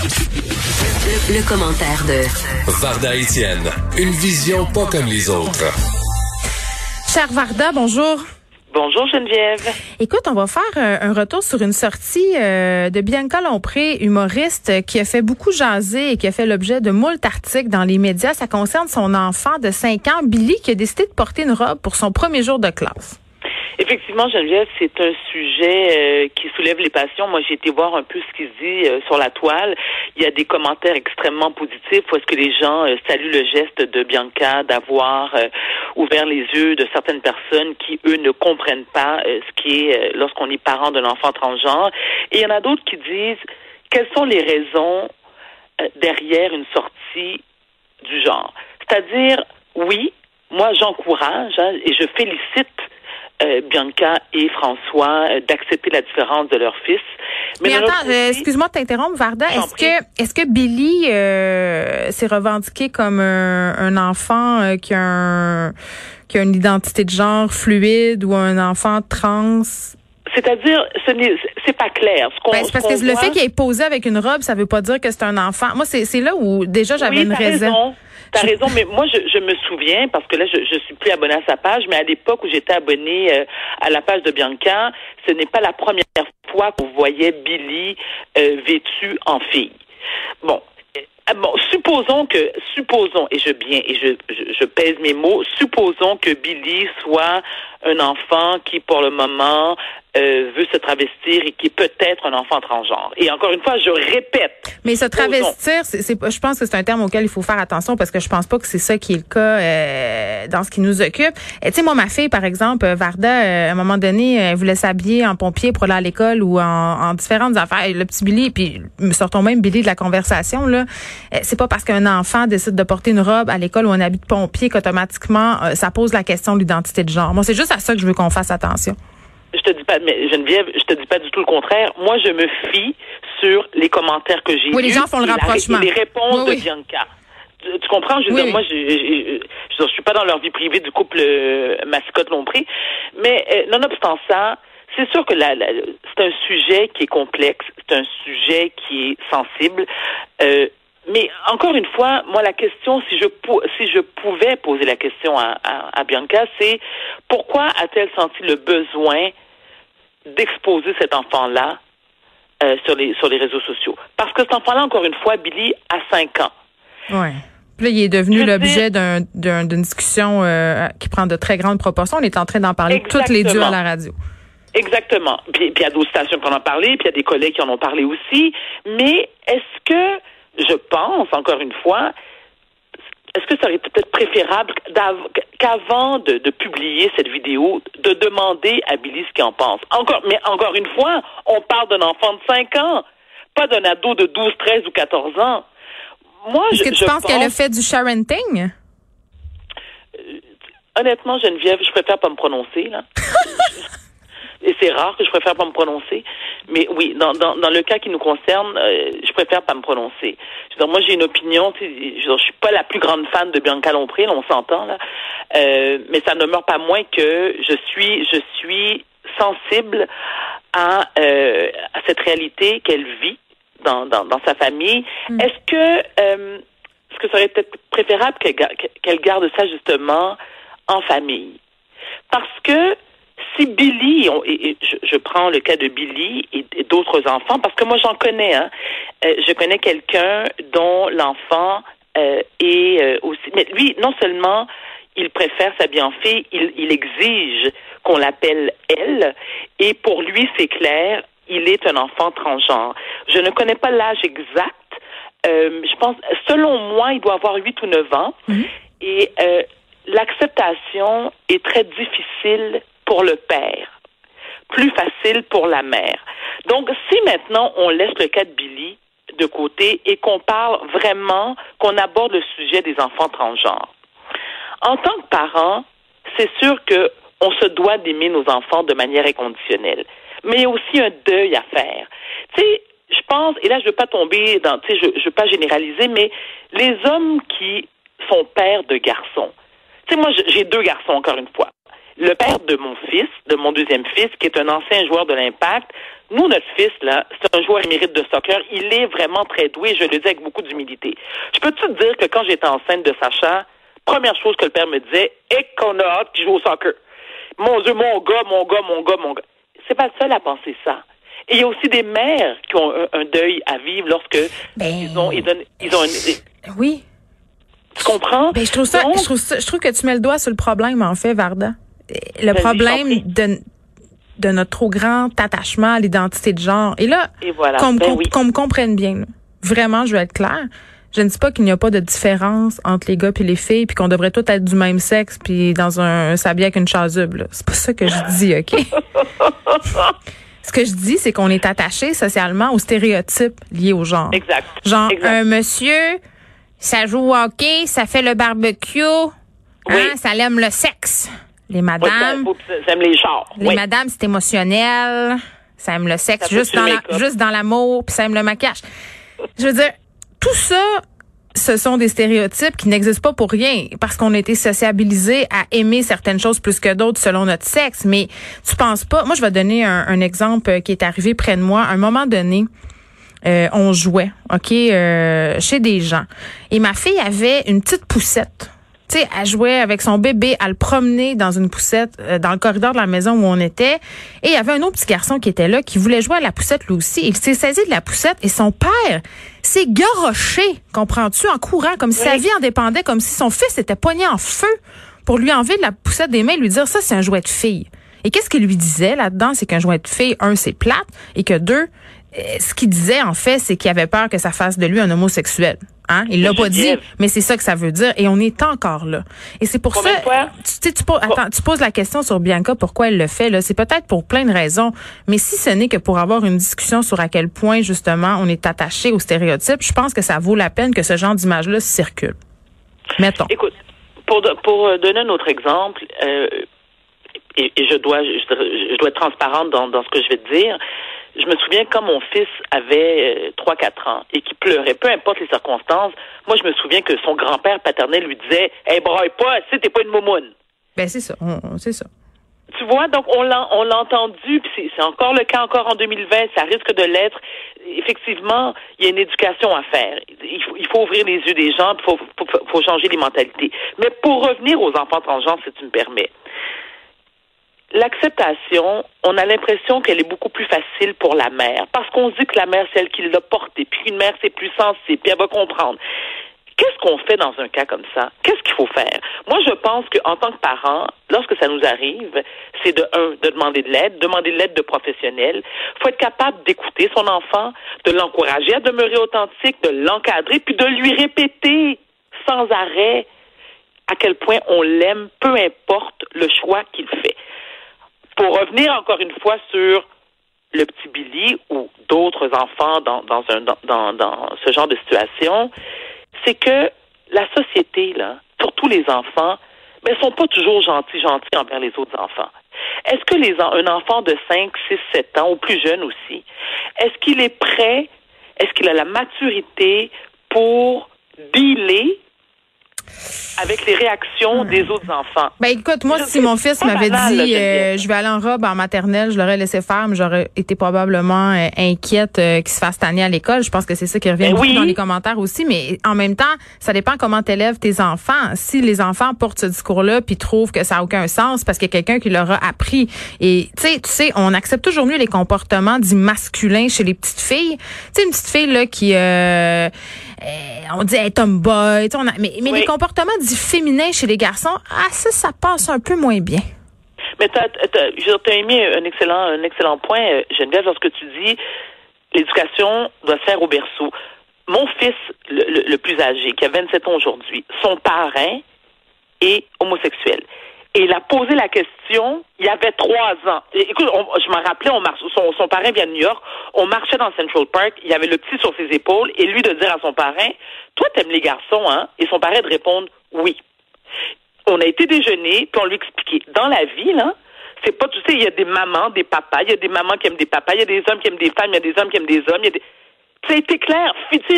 Le, commentaire de Varda Etienne, une vision pas comme les autres. Cher Varda, bonjour. Bonjour Geneviève. Écoute, on va faire un retour sur une sortie euh, de Bianca Lompré, humoriste, qui a fait beaucoup jaser et qui a fait l'objet de moult articles dans les médias. Ça concerne son enfant de 5 ans, Billy, qui a décidé de porter une robe pour son premier jour de classe. Effectivement, Geneviève, c'est un sujet euh, qui soulève les passions. Moi, j'ai été voir un peu ce qui se dit euh, sur la toile. Il y a des commentaires extrêmement positifs est-ce que les gens euh, saluent le geste de Bianca d'avoir ouvert les yeux de certaines personnes qui, eux, ne comprennent pas ce qui est lorsqu'on est parent d'un enfant transgenre. Et il y en a d'autres qui disent quelles sont les raisons derrière une sortie du genre? C'est-à-dire, oui, moi, j'encourage hein, et je félicite euh, Bianca et François euh, d'accepter la différence de leur fils. Mais, attends, euh, excuse-moi de t'interrompre, Varda. Est-ce que est-ce que Billy s'est revendiqué comme un, enfant qui a un, qui a une identité de genre fluide ou un enfant trans? C'est-à-dire, ce n'est c'est pas clair. Ce ben, c'est parce que le fait qu'il ait posé avec une robe, ça veut pas dire que c'est un enfant. Moi, c'est là où déjà j'avais une raison. T'as raison, mais moi, je, je, me souviens, parce que là, je, je suis plus abonnée à sa page, mais à l'époque où j'étais abonnée euh, à la page de Bianca, ce n'est pas la première fois qu'on voyait Billy euh, vêtu en fille. Bon, euh, Bon, supposons que, supposons, et je bien, et je, je, je, pèse mes mots, supposons que Billy soit un enfant qui, pour le moment, euh, veut se travestir et qui est peut-être un enfant transgenre. Et encore une fois, je répète. Mais se travestir, c'est, je pense que c'est un terme auquel il faut faire attention parce que je pense pas que c'est ça qui est le cas euh, dans ce qui nous occupe. Tu sais, moi, ma fille, par exemple, Varda, euh, à un moment donné, elle voulait s'habiller en pompier pour aller à l'école ou en, en différentes affaires. le petit Billy, puis sortons même Billy de la conversation là. C'est pas parce qu'un enfant décide de porter une robe à l'école ou un habit de pompier qu'automatiquement ça pose la question de l'identité de genre. Moi, c'est juste à ça que je veux qu'on fasse attention. Je te dis pas, mais Geneviève, je te dis pas du tout le contraire. Moi, je me fie sur les commentaires que j'ai Oui, les gens font le rapprochement. les réponses de Bianca. Tu, comprends? Je veux dire, moi, je, je, je, suis pas dans leur vie privée du couple euh, Mascotte-Lompré. Mais euh, nonobstant ça, c'est sûr que c'est un sujet qui est complexe, c'est un sujet qui est sensible. Euh, mais encore une fois, moi, la question, si je, si je pouvais poser la question à, à, Bianca, c'est pourquoi a-t-elle senti le besoin d'exposer cet enfant-là euh, sur, les, sur les réseaux sociaux? Parce que cet enfant-là, encore une fois, Billy, a 5 ans. Oui. Puis là, il est devenu l'objet d'une discussion euh, qui prend de très grandes proportions. On est en train d'en parler toutes les deux à la radio. Exactement. Puis, puis il y a d'autres stations qui en ont parlé, puis il y a des collègues qui en ont parlé aussi. Mais est-ce que je pense, encore une fois, est-ce que ça aurait été peut-être préférable qu'avant de, publier cette vidéo, de demander à Billy ce qu'il en pense? Encore, mais encore une fois, on parle d'un enfant de 5 ans, pas d'un ado de 12, 13 ou 14 ans. Moi, Est-ce que tu penses qu'elle a fait du sharenting? Euh, honnêtement, Geneviève, je préfère pas me prononcer, là. et c'est rare que je préfère pas me prononcer. Mais oui, dans, dans, dans le cas qui nous concerne, euh, je préfère pas me prononcer. Je moi, j'ai une opinion. Je, je suis pas la plus grande fan de Bianca Lompré, on s'entend là, euh, mais ça ne meurt pas moins que je suis, je suis sensible à, euh, à cette réalité qu'elle vit dans, dans, dans sa famille. Mm. Est-ce que euh, est-ce que ça aurait peut-être préférable qu'elle garde ça justement en famille? Parce que si Billy, et, je, prends le cas de Billy et, d'autres enfants, parce que moi j'en connais, hein, euh, je connais quelqu'un dont l'enfant euh, est euh, aussi, mais lui non seulement il préfère sa bien fille, il, il exige qu'on l'appelle elle, et pour lui c'est clair, il est un enfant transgenre. Je ne connais pas l'âge exact. je pense, selon moi, il doit avoir 8 ou 9 ans. Mm-hmm. Et l'acceptation est très difficile pour le père, plus facile pour la mère. Donc, si maintenant on laisse le cas de Billy de côté et qu'on parle vraiment, qu'on aborde le sujet des enfants transgenres, en tant que parent, c'est sûr que on se doit d'aimer nos enfants de manière inconditionnelle. Mais il y a aussi un deuil à faire. Tu sais, je pense, et là je veux pas tomber dans, tu sais, je veux pas généraliser, mais les hommes qui sont pères de garçons, tu sais, moi j'ai deux garçons encore une fois Le père de mon fils, de mon deuxième fils, qui est un ancien joueur de l'Impact, nous, notre fils, là, c'est un joueur émérite de soccer. Il est vraiment très doué, je le dis avec beaucoup d'humilité. Je peux te dire que quand j'étais enceinte de Sacha, première chose que le père me disait, et qu'on a hâte qu'il joue au soccer. Mon Dieu, mon gars, mon gars, mon gars, mon gars. C'est pas le seul à penser ça. Et il y a aussi des mères qui ont un, deuil à vivre lorsque ben, ils ont, ils donnent, ils ont une, oui. Tu comprends? Ben, je trouve ça, je trouve ça, je trouve que tu mets le doigt sur le problème, en fait, Varda. Le problème de, de notre trop grand attachement à l'identité de genre. Et là, qu'on ben me comprenne bien. Vraiment, je veux être claire. Je ne dis pas qu'il n'y a pas de différence entre les gars et les filles, puis qu'on devrait tous être du même sexe, puis dans un, sablier avec une chasuble. C'est pas ça que je dis, OK? Ce que je dis, c'est qu'on est attaché socialement aux stéréotypes liés au genre. Exact. Genre, un monsieur, ça joue au hockey, ça fait le barbecue, hein, ça l'aime le sexe. Les madames. ça aime les chars. Les madames, c'est émotionnel. Ça aime le sexe juste dans, la, juste dans l'amour, puis ça aime le maquillage. Je veux dire, tout ça, ce sont des stéréotypes qui n'existent pas pour rien, parce qu'on a été sociabilisés à aimer certaines choses plus que d'autres selon notre sexe. Mais tu penses pas Moi, je vais donner un, exemple qui est arrivé près de moi. À un moment donné, euh, on jouait, ok, euh, chez des gens, et ma fille avait une petite poussette tu sais, elle jouait avec son bébé, à le promener dans une poussette euh, dans le corridor de la maison où on était. Et il y avait un autre petit garçon qui était là, qui voulait jouer à la poussette lui aussi. Il s'est saisi de la poussette et son père s'est garoché, comprends-tu, en courant, comme si sa vie en dépendait, comme si son fils était poigné en feu pour lui enlever de la poussette des mains et lui dire ça, c'est un jouet de fille. Et qu'est-ce qu'il lui disait là-dedans? C'est qu'un jouet de fille, un, c'est plate, et que deux, euh, ce qu'il disait, en fait, c'est qu'il avait peur que ça fasse de lui un homosexuel. Hein? Il l'a pas dit, mais c'est ça que ça veut dire. Et on est encore là. Et c'est pour ça. Tu, tu, poses, attends, tu poses la question sur Bianca, pourquoi elle le fait. Là, c'est peut-être pour plein de raisons. Mais si ce n'est que pour avoir une discussion sur à quel point justement on est attaché aux stéréotypes, je pense que ça vaut la peine que ce genre d'image-là circule. Mettons. Écoute, pour, pour donner un autre exemple. Euh, et, je dois je, dois être transparente dans, dans ce que je vais te dire je me souviens quand mon fils avait 3-4 euh, ans et qu'il pleurait, peu importe les circonstances, moi je me souviens que son grand-père paternel lui disait Hey, braille pas, si t'es pas une moumoune. Ben c'est ça, c'est ça. Tu vois, donc on l'a on l'a entendu, puis c'est encore le cas encore en 2020, ça risque de l'être. Effectivement, il y a une éducation à faire. Il faut, il faut ouvrir les yeux des gens, il faut, faut, faut changer les mentalités. Mais pour revenir aux enfants transgenres, si tu me permets, l'acceptation, on a l'impression qu'elle est beaucoup plus facile pour la mère, parce qu'on se dit que la mère, c'est elle qui l'a porté, puis une mère, c'est plus sensible, puis elle va comprendre. Qu'est-ce qu'on fait dans un cas comme ça? Qu'est-ce qu'il faut faire? Moi, je pense qu'en tant que parent, lorsque ça nous arrive, c'est de un, de demander de l'aide, demander de l'aide de professionnels. Faut être capable d'écouter son enfant, de l'encourager à demeurer authentique, de l'encadrer, puis de lui répéter sans arrêt à quel point on l'aime, peu importe le choix qu'il fait pour revenir encore une fois sur le petit Billy ou d'autres enfants dans, dans, un, dans, dans ce genre de situation, c'est que la société, là, surtout les enfants, ne ben, sont pas toujours gentils, gentils envers les autres enfants. Est-ce que les, un enfant de 5, 6, 7 ans, ou plus jeune aussi, est-ce qu'il est prêt, est-ce qu'il a la maturité pour dealer avec les réactions des autres enfants. Ben écoute, moi, si mon fils m'avait dit euh, je vais aller en robe en maternelle, je l'aurais laissé faire, mais j'aurais été probablement euh, inquiète euh, qu'il se fasse tanner à l'école. Je pense que c'est ça qui revient ben dans les commentaires aussi. Mais en même temps, ça dépend comment t'élèves tes enfants. Si les enfants portent ce discours-là puis trouvent que ça a aucun sens parce qu'il y a quelqu'un qui leur a appris. Et tu sais, tu sais, on accepte toujours mieux les comportements dits masculins chez les petites filles. Tu sais, une petite fille là qui on dit hey, tomboy, mais, mais les comportements dits féminins chez les garçons, ah ça, ça passe un peu moins bien. Mais tu as, émis un excellent, un excellent point, euh, Geneviève, lorsque tu dis l'éducation doit se faire au berceau. Mon fils, le plus âgé, qui a 27 ans aujourd'hui, son parrain est homosexuel. Et il a posé la question il y avait trois ans. écoute, je me rappelais, on marche, son, son parrain vient de New York, on marchait dans Central Park, il y avait le petit sur ses épaules, et lui de dire à son parrain, toi t'aimes les garçons, hein? Et son parrain de répondre, oui. On a été déjeuner, puis on lui expliquait, dans la vie, là, c'est pas, tu sais, il y a des mamans, des papas, il y a des mamans qui aiment des papas, il y a des hommes qui aiment des femmes, il y a des hommes qui aiment des hommes, il y a des... Été clair.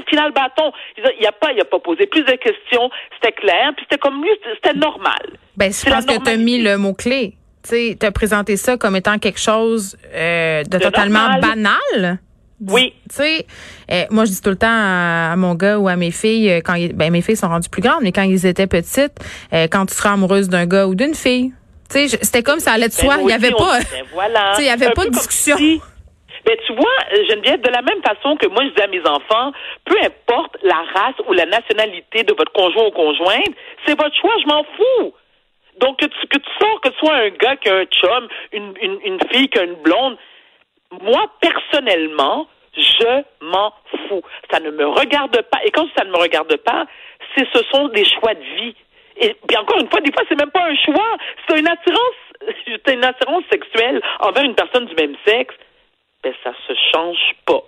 Final bâton. Il a pas, il a pas posé plus de questions. C'était clair. Puis c'était comme lui, c'était normal. Ben, je pense que tu as mis le mot-clé. tu as présenté ça comme étant quelque chose euh, de, totalement banal. Oui. Tu sais, euh, moi je dis tout le temps à, mon gars ou à mes filles euh, quand ben mes filles sont rendues plus grandes, mais quand ils étaient petites, quand tu seras amoureuse d'un gars ou d'une fille, tu sais, c'était comme ça allait de ben, soi. il y avait pas, ben, voilà. il y avait pas de discussion. Ben, tu vois, Geneviève, de la même façon que moi, je dis à mes enfants, peu importe la race ou la nationalité de votre conjoint ou conjointe, c'est votre choix, je m'en fous. Donc, que tu, tu sors, que ce soit un gars qui a un chum, une, une, une fille qui a une blonde, moi, personnellement, je m'en fous. Ça ne me regarde pas. Et quand ça ne me regarde pas, c'est ce sont des choix de vie. Et puis encore une fois, des fois, c'est même pas un choix. C'est une attirance, c'est une attirance sexuelle envers une personne du même sexe. Ben, ça se change pas.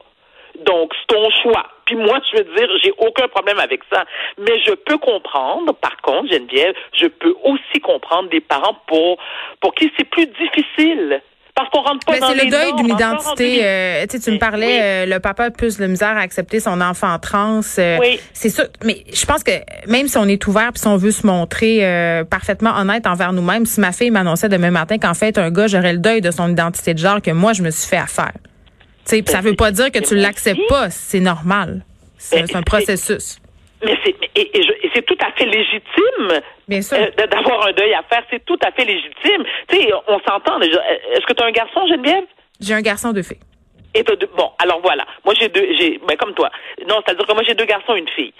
Donc, c'est ton choix. Puis moi, je veux dire, j'ai aucun problème avec ça. Mais je peux comprendre, par contre, Geneviève, je peux aussi comprendre des parents pour, pour qui c'est plus difficile parce qu'on rentre pas Mais c'est le deuil d'une identité. Euh, tu me parlais, euh, le papa a plus de misère à accepter son enfant trans. Euh, oui. C'est ça. Mais je pense que même si on est ouvert puis si on veut se montrer parfaitement honnête envers nous-mêmes, si ma fille m'annonçait demain matin qu'en fait un gars, j'aurais le deuil de son identité de genre que moi je me suis fait à faire. Tu sais, ça veut pas dire que tu l'acceptes pas. C'est normal. C'est un processus. Mais c'est et, c'est tout à fait légitime euh, d'avoir un deuil à faire. C'est tout à fait légitime. Tu sais, on s'entend. Est-ce que tu as un garçon, Geneviève? J'ai un garçon, de filles. Et deux, bon, alors voilà. Moi, j'ai deux, j'ai, ben, comme toi. Non, c'est-à-dire que moi, j'ai deux garçons et une fille.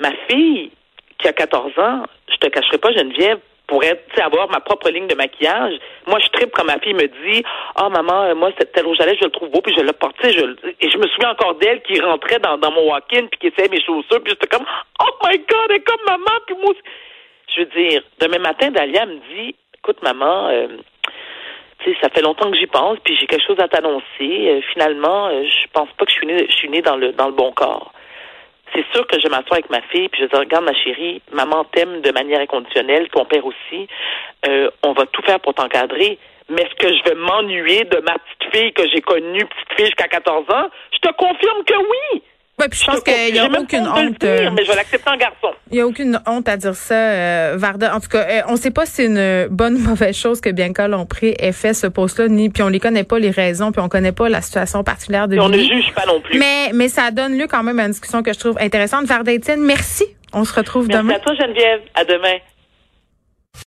Ma fille, qui a 14 ans, je te cacherai pas, Geneviève, pour être, avoir ma propre ligne de maquillage. Moi, je tripe quand ma fille me dit, ah oh, maman, euh, moi cette tel rouge à lèvres, je le trouve beau, puis je le porte. Je, et je me souviens encore d'elle qui rentrait dans, dans mon walk-in puis qui essayait mes chaussures, puis j'étais comme, oh my God, elle est comme maman, puis moi. Je veux dire, demain matin, Dalia me dit, écoute maman. Euh, ça fait longtemps que j'y pense, puis j'ai quelque chose à t'annoncer. Euh, finalement, je pense pas que je suis née, je suis née dans le dans le bon corps c'est sûr que je m'assois avec ma fille puis je dis regarde ma chérie, maman t'aime de manière inconditionnelle, ton père aussi. Euh, on va tout faire pour t'encadrer. Mais est-ce que je vais m'ennuyer de ma petite fille que j'ai connue, petite fille jusqu'à 14 ans? Je te confirme que oui. Oui, puis je pense qu'il n'y a aucune honte. Euh, mais je vais l'accepter en garçon. Il n'y a aucune honte à dire ça, euh, Varda. En tout cas, euh, on ne sait pas si c'est une bonne ou mauvaise chose que Bianca Lompré ait fait ce poste-là, ni puis on les connaît pas les raisons, puis on connaît pas la situation particulière de On ne juge pas non plus. Mais, mais ça donne lieu quand même à une discussion que je trouve intéressante. Varda Etienne, merci. On se retrouve merci demain. Merci à toi, Geneviève. À demain.